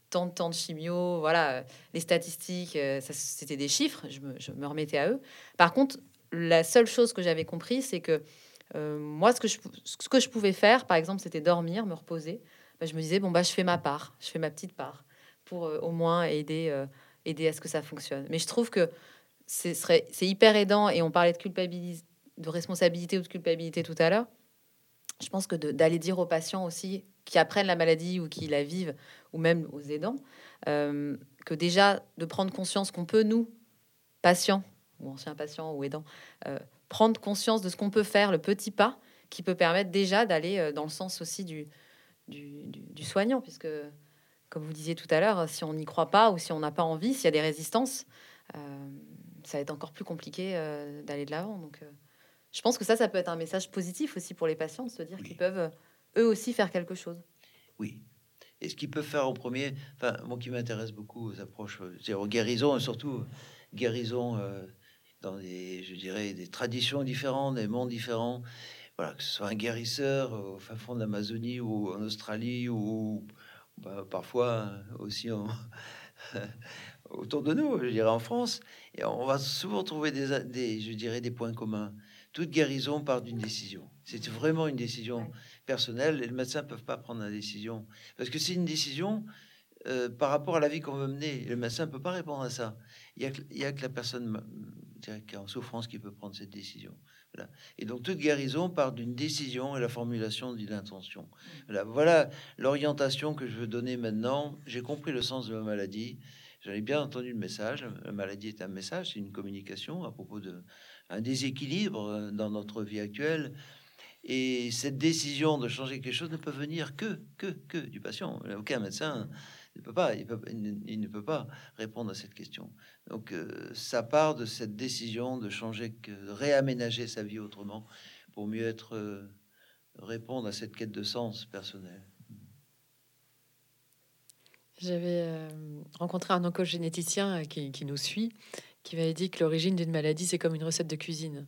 tant de temps de chimio, voilà, les statistiques, c'était des chiffres. Je me, remettais à eux. Par contre, la seule chose que j'avais compris, c'est que moi, ce que, je, ce que je pouvais faire, par exemple, c'était dormir, me reposer. Bah, je me disais bon bah, je fais ma part, je fais ma petite part pour au moins aider, aider à ce que ça fonctionne. Mais je trouve que c'est hyper aidant et on parlait de de responsabilité ou de culpabilité tout à l'heure. Je pense que d'aller dire aux patients aussi qui apprennent la maladie ou qui la vivent, ou même aux aidants, euh, que déjà de prendre conscience qu'on peut, nous, patients, ou anciens patients ou aidants, euh, prendre conscience de ce qu'on peut faire, le petit pas qui peut permettre déjà d'aller euh, dans le sens aussi du, du, du, soignant, puisque, comme vous disiez tout à l'heure, si on n'y croit pas ou si on n'a pas envie, s'il y a des résistances, ça va être encore plus compliqué euh, d'aller de l'avant. Donc, euh, je pense que ça, ça peut être un message positif aussi pour les patients, de se dire qu'ils peuvent eux aussi faire quelque chose. Oui. Et ce qu'ils peuvent faire en premier, enfin, moi qui m'intéresse beaucoup aux approches, euh, aux guérisons, et surtout guérison euh, dans des, je dirais, des traditions différentes, des mondes différents. Voilà, que ce soit un guérisseur au fin fond de l'Amazonie ou en Australie ou bah, parfois aussi en, [laughs] autour de nous, je dirais en France. Et on va souvent trouver des, des je dirais, des points communs. Toute guérison part d'une décision. C'est vraiment une décision personnelle et les médecins ne peuvent pas prendre la décision. Parce que c'est une décision euh, par rapport à la vie qu'on veut mener. Le médecin ne peut pas répondre à ça. Il n'y a, a, que la personne qui est en souffrance qui peut prendre cette décision. Et donc toute guérison part d'une décision et la formulation d'une intention. Voilà l'orientation que je veux donner maintenant. J'ai compris le sens de ma maladie. J'avais bien entendu le message. La maladie est un message, c'est une communication à propos de un déséquilibre euh, dans notre vie actuelle. Et cette décision de changer quelque chose ne peut venir que, que, que du patient. Aucun médecin ne peut pas, il, ne peut pas répondre à cette question. Donc, euh, ça part de cette décision de changer, de réaménager sa vie autrement pour mieux être, euh, répondre à cette quête de sens personnel. J'avais rencontré un oncogénéticien qui, qui nous suit qui m'avait dit que l'origine d'une maladie, c'est comme une recette de cuisine.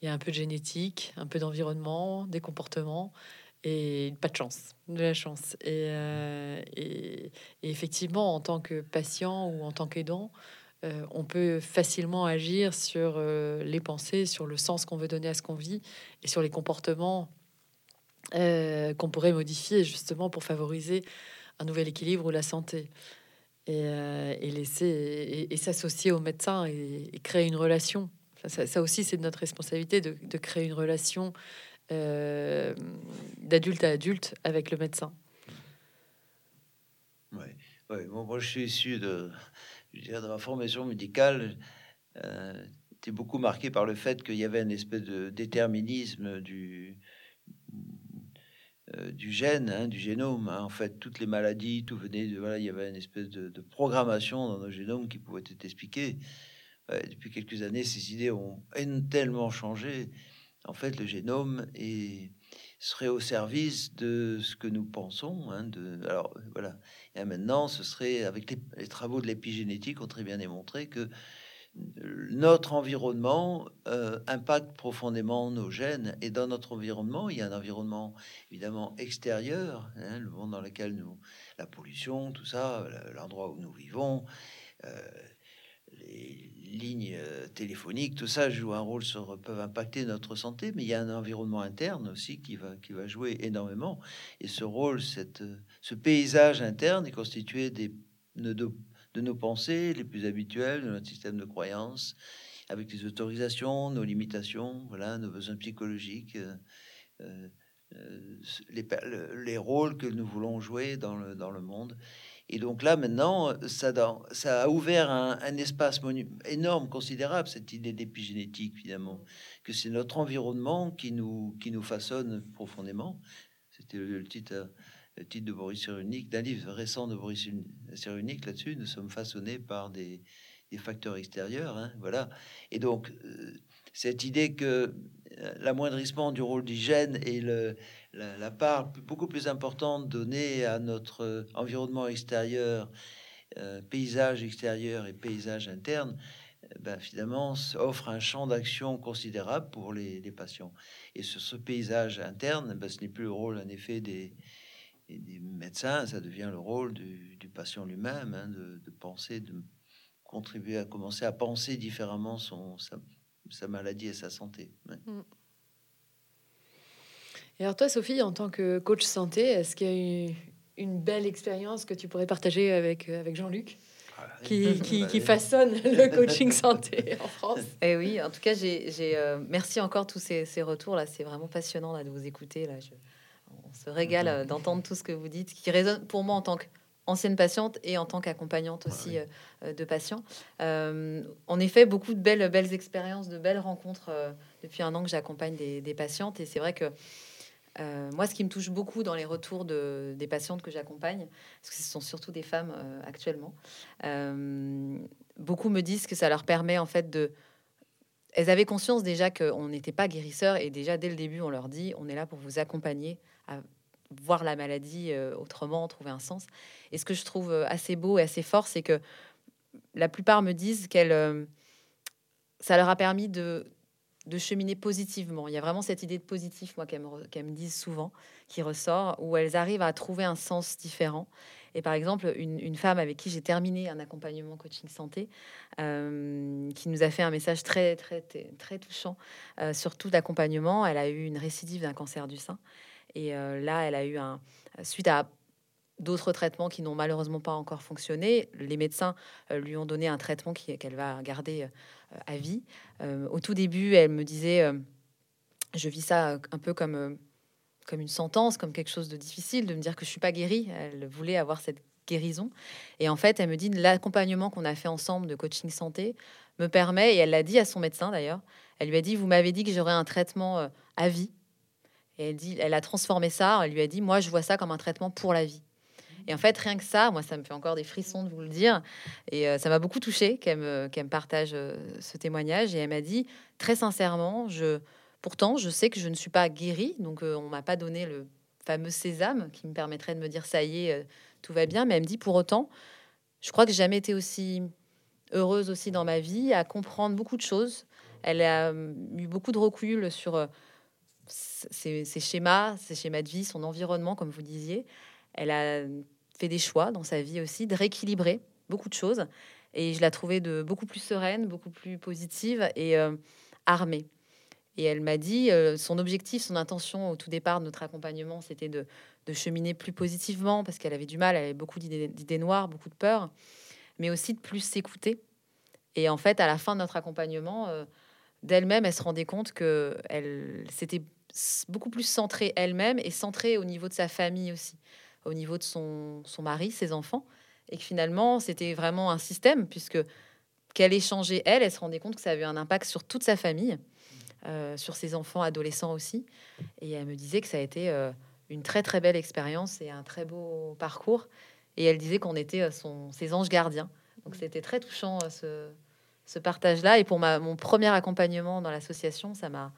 Il y a un peu de génétique, un peu d'environnement, des comportements et pas de chance, de la chance. Et, euh, et, effectivement, en tant que patient ou en tant qu'aidant, euh, on peut facilement agir sur euh, les pensées, sur le sens qu'on veut donner à ce qu'on vit et sur les comportements qu'on pourrait modifier justement pour favoriser un nouvel équilibre ou la santé et, euh, et laisser et, s'associer au médecin et, créer une relation. Ça, aussi, c'est de notre responsabilité de, de créer une relation euh, d'adulte à adulte avec le médecin. Oui, moi je suis issu de, je de ma formation médicale. Euh, beaucoup marqué par le fait qu'il y avait une espèce de déterminisme du, euh, du gène, hein, du génome. Hein. En fait, toutes les maladies, tout venait de voilà, il y avait une espèce de, programmation dans nos génomes qui pouvait être expliquée. depuis quelques années, ces idées ont tellement changé. En fait, le génome est, serait au service de ce que nous pensons. Hein, de, alors voilà. Et maintenant, ce serait avec les, travaux de l'épigénétique ont très bien démontré que notre environnement euh, impacte profondément nos gènes et dans notre environnement, il y a un environnement évidemment extérieur, hein, le monde dans lequel nous, la pollution, tout ça, l'endroit où nous vivons, euh, les lignes euh, téléphoniques, tout ça joue un rôle sur peuvent impacter notre santé, mais il y a un environnement interne aussi qui va qui va jouer énormément et ce rôle, cette ce paysage interne est constitué des de de nos pensées les plus habituelles, de notre système de croyances, avec les autorisations, nos limitations, voilà, nos besoins psychologiques, euh, euh, euh, les, les, rôles que nous voulons jouer dans le, dans le monde. Et donc là, maintenant, ça, a ouvert un, espace énorme, considérable, cette idée d'épigénétique, finalement, que c'est notre environnement qui nous, façonne profondément. C'était le titre de Boris Cyrulnik, d'un livre récent de Boris Cyrulnik là-dessus. Nous sommes façonnés par des, facteurs extérieurs, hein, voilà. Et donc euh, cette idée que l'amoindrissement du rôle du gène et la, part beaucoup plus importante donnée à notre environnement extérieur, euh, paysage extérieur et paysage interne, ben, finalement offre un champ d'action considérable pour les, patients. Et sur ce paysage interne, ben, ce n'est plus le rôle en effet des, médecins, ça devient le rôle du, patient lui-même, hein, de, penser, de contribuer à commencer à penser différemment son, maladie et sa santé. Mm. Et alors toi, Sophie, en tant que coach santé, est-ce qu'il y a eu une belle expérience que tu pourrais partager avec, euh, avec Jean-Luc ah, qui, qui, qui, [laughs] façonne le coaching santé en [laughs] France? Et eh oui, en tout cas, j'ai, euh, merci encore tous ces, ces retours là. C'est vraiment passionnant là, de vous écouter là. Je, on se régale euh, d'entendre tout ce que vous dites, qui résonne pour moi en tant qu'ancienne patiente et en tant qu'accompagnante aussi euh, euh, de patients. en effet, beaucoup de belles, belles expériences, de belles rencontres depuis un an que j'accompagne des, patientes. Et c'est vrai que moi, ce qui me touche beaucoup dans les retours de, des patientes que j'accompagne, parce que ce sont surtout des femmes actuellement, beaucoup me disent que ça leur permet en fait de elles avaient conscience déjà qu'on n'était pas guérisseurs et déjà dès le début on leur dit on est là pour vous accompagner voir la maladie autrement, trouver un sens. Et ce que je trouve assez beau et assez fort, c'est que la plupart me disent qu'elle, ça leur a permis de, cheminer positivement. Il y a vraiment cette idée de positif, moi, qu'elles me, disent souvent, qui ressort, où elles arrivent à trouver un sens différent. Et par exemple, une, femme avec qui j'ai terminé un accompagnement coaching santé, euh, qui nous a fait un message très, très, très touchant euh, sur tout l'accompagnement. Elle a eu une récidive d'un cancer du sein. Et euh, là, elle a eu un, suite à d'autres traitements qui n'ont malheureusement pas encore fonctionné, les médecins lui ont donné un traitement qu'elle va garder à vie. au tout début, elle me disait, je vis ça un peu comme comme une sentence, comme quelque chose de difficile, de me dire que je suis pas guérie. Elle voulait avoir cette guérison. Et en fait, elle me dit l'accompagnement qu'on a fait ensemble de coaching santé me permet, et elle l'a dit à son médecin d'ailleurs, elle lui a dit, vous m'avez dit que j'aurais un traitement euh, à vie. Elle, a transformé ça, elle lui a dit, moi je vois ça comme un traitement pour la vie. Et en fait, rien que ça, moi, ça me fait encore des frissons de vous le dire. Et euh, ça m'a beaucoup touché qu'elle me, partage euh, ce témoignage. Et elle m'a dit, très sincèrement, Pourtant, je sais que je ne suis pas guérie, donc euh, on m'a pas donné le fameux sésame qui me permettrait de me dire ça y est, euh, tout va bien. Mais elle me dit pour autant, je crois que j'ai jamais été aussi heureuse aussi dans ma vie à comprendre beaucoup de choses. Elle a eu beaucoup de recul sur ses, schémas, ses schémas de vie, son environnement, comme vous disiez. Elle a fait des choix dans sa vie aussi, de rééquilibrer beaucoup de choses. Et je la trouvais de beaucoup plus sereine, beaucoup plus positive et armée. Et elle m'a dit, euh, son objectif, son intention au tout départ de notre accompagnement, c'était de, cheminer plus positivement, parce qu'elle avait du mal, elle avait beaucoup d'idées noires, beaucoup de peur, mais aussi de plus s'écouter. Et en fait, à la fin de notre accompagnement, euh, d'elle-même, elle se rendait compte que elle s'était beaucoup plus centrée elle-même et centrée au niveau de sa famille aussi, au niveau de son, son mari, ses enfants, et que finalement, c'était vraiment un système, puisque qu'elle ait changé elle, elle se rendait compte que ça avait un impact sur toute sa famille. Euh, sur ses enfants adolescents aussi. Et elle me disait que ça a été euh, une très très belle expérience et un très beau parcours. Et elle disait qu'on était euh, son, ses anges gardiens. Donc c'était très touchant ce, ce partage-là. Et pour ma, mon premier accompagnement dans l'association, ça m'a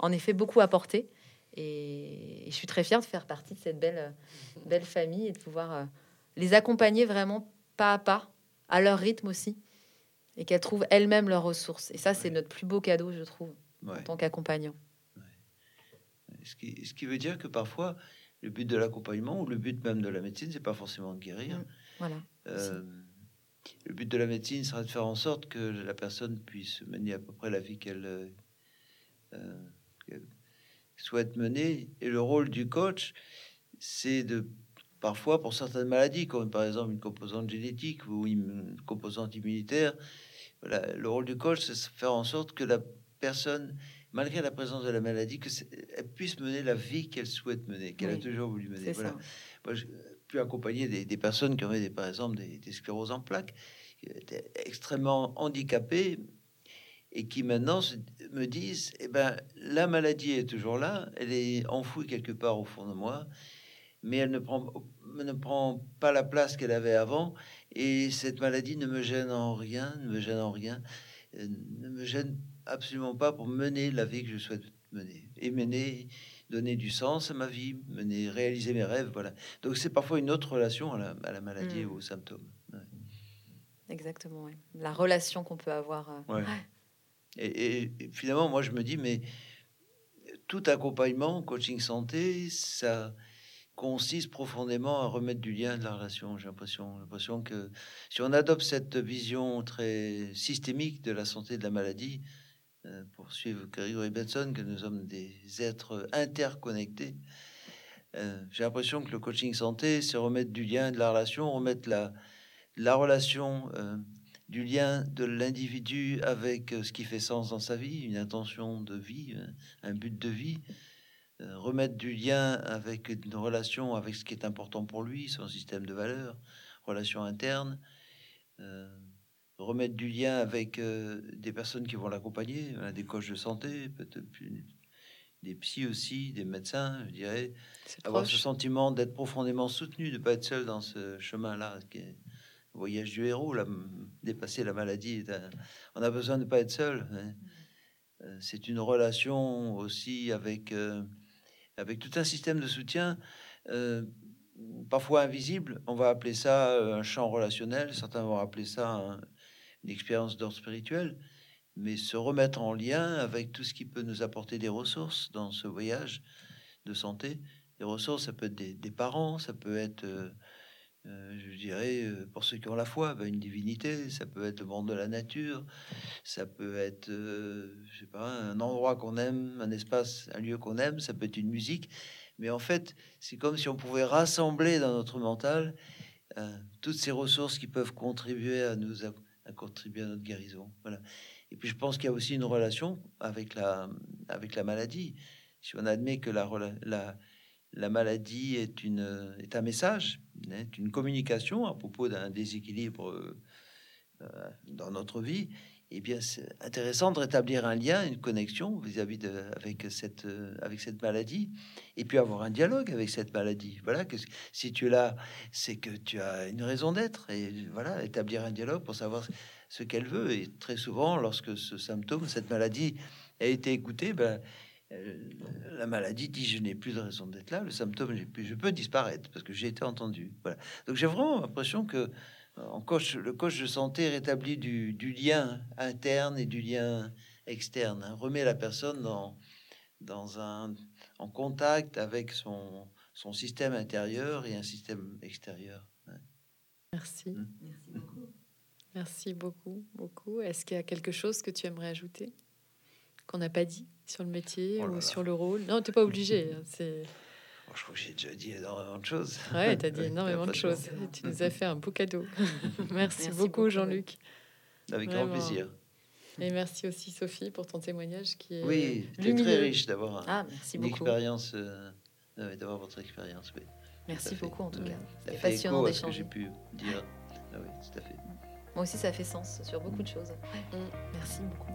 en effet beaucoup apporté. Et, je suis très fière de faire partie de cette belle, belle famille et de pouvoir les accompagner vraiment pas à pas, à leur rythme aussi, et qu'elles trouvent elles-mêmes leurs ressources. Et ça, c'est notre plus beau cadeau, je trouve en tant qu'accompagnant. Ce, qui, ce qui veut dire que parfois, le but de l'accompagnement ou le but même de la médecine, c'est pas forcément de guérir. Mm, voilà. Euh, le but de la médecine sera de faire en sorte que la personne puisse mener à peu près la vie qu'elle euh, euh, souhaite mener. Et le rôle du coach, c'est de parfois pour certaines maladies, comme par exemple une composante génétique ou une composante immunitaire, voilà, le rôle du coach, c'est de faire en sorte que la personne, malgré la présence de la maladie, que elle puisse mener la vie qu'elle souhaite mener, qu'elle a toujours voulu mener. Voilà. Moi, j'ai pu accompagner des, personnes qui avaient, des, par exemple, des, des, scléroses en plaques, qui étaient extrêmement handicapées et qui maintenant me disent eh ben, la maladie est toujours là, elle est enfouie quelque part au fond de moi, mais elle ne prend, ne prend pas la place qu'elle avait avant, et cette maladie ne me gêne en rien, ne me gêne en rien, euh, ne me gêne absolument pas pour mener la vie que je souhaite mener et mener, donner du sens à ma vie, mener, réaliser mes rêves. Voilà. Donc c'est parfois une autre relation à la, maladie ou mm. aux symptômes. Exactement. La relation qu'on peut avoir. Euh, et, finalement, moi je me dis, mais tout accompagnement, coaching santé, ça consiste profondément à remettre du lien de la relation. J'ai l'impression, l'impression que si on adopte cette vision très systémique de la santé de la maladie, euh, pour suivre Grégory Benson, que nous sommes des êtres interconnectés. Euh, j'ai l'impression que le coaching santé, c'est remettre du lien, de la relation, remettre la, la relation, euh, du lien de l'individu avec ce qui fait sens dans sa vie, une intention de vie, un but de vie, remettre du lien avec une relation avec ce qui est important pour lui, son système de valeurs, relation interne remettre du lien avec euh, des personnes qui vont l'accompagner, des coachs de santé, peut-être des psys aussi, des médecins, je dirais. Avoir ce sentiment d'être profondément soutenu, de ne pas être seul dans ce chemin-là, qui est le voyage du héros, dépasser la maladie. On a besoin de ne pas être seul. Hein. Euh, c'est une relation aussi avec, euh, avec tout un système de soutien euh, parfois invisible. On va appeler ça un champ relationnel, certains vont appeler ça un- une expérience d'ordre spirituel, mais se remettre en lien avec tout ce qui peut nous apporter des ressources dans ce voyage de santé. Les ressources, ça peut être des, des parents, ça peut être, euh, euh, je dirais, euh, pour ceux qui ont la foi, ben, une divinité, ça peut être le monde de la nature, ça peut être, euh, un endroit qu'on aime, un espace, un lieu qu'on aime, ça peut être une musique. Mais en fait, c'est comme si on pouvait rassembler dans notre mental toutes ces ressources qui peuvent contribuer à nous contribuer à notre guérison. Voilà. Et puis je pense qu'il y a aussi une relation avec la avec la maladie. Si on admet que la la maladie est une est un message, est une communication à propos d'un déséquilibre euh, euh, dans notre vie, eh bien, c'est intéressant de rétablir un lien, une connexion vis-à-vis de avec cette euh, avec cette maladie, et puis avoir un dialogue avec cette maladie. Voilà que si tu es là, c'est que tu as une raison d'être, et voilà, établir un dialogue pour savoir ce qu'elle veut. Et très souvent, lorsque ce symptôme, cette maladie a été écoutée, ben la maladie dit je n'ai plus de raison d'être là, le symptôme je peux disparaître parce que j'ai été entendu. Voilà. Donc j'ai vraiment l'impression que euh, en coach, le coach de santé rétablit du, du lien interne et du lien externe, hein, remet la personne dans, dans un, en contact avec son, son système intérieur et un système extérieur. Ouais. Merci. Mm. Merci beaucoup. Merci beaucoup, beaucoup. Est-ce qu'il y a quelque chose que tu aimerais ajouter qu'on n'a pas dit? Sur le métier Oh là ou là. sur le rôle Non, t'es pas obligé. [laughs] hein, C'est Bon, je crois que j'ai déjà dit énormément de choses. ouais, t'as dit énormément de choses. Tu nous as fait un beau cadeau. [laughs] merci, Merci beaucoup, beaucoup. Jean-Luc. Avec grand plaisir. Et merci aussi, Sophie, pour ton témoignage qui est Oui, c'est lumineux. très riche d'avoir un- Ah, merci une beaucoup. expérience, euh, d'avoir votre expérience. Oui. Merci fait. beaucoup en tout cas. Fait passionnant d'échanger. j'ai pu dire. Ah oui, tout à fait. Moi aussi, ça fait sens sur beaucoup de choses. Mm. Merci beaucoup.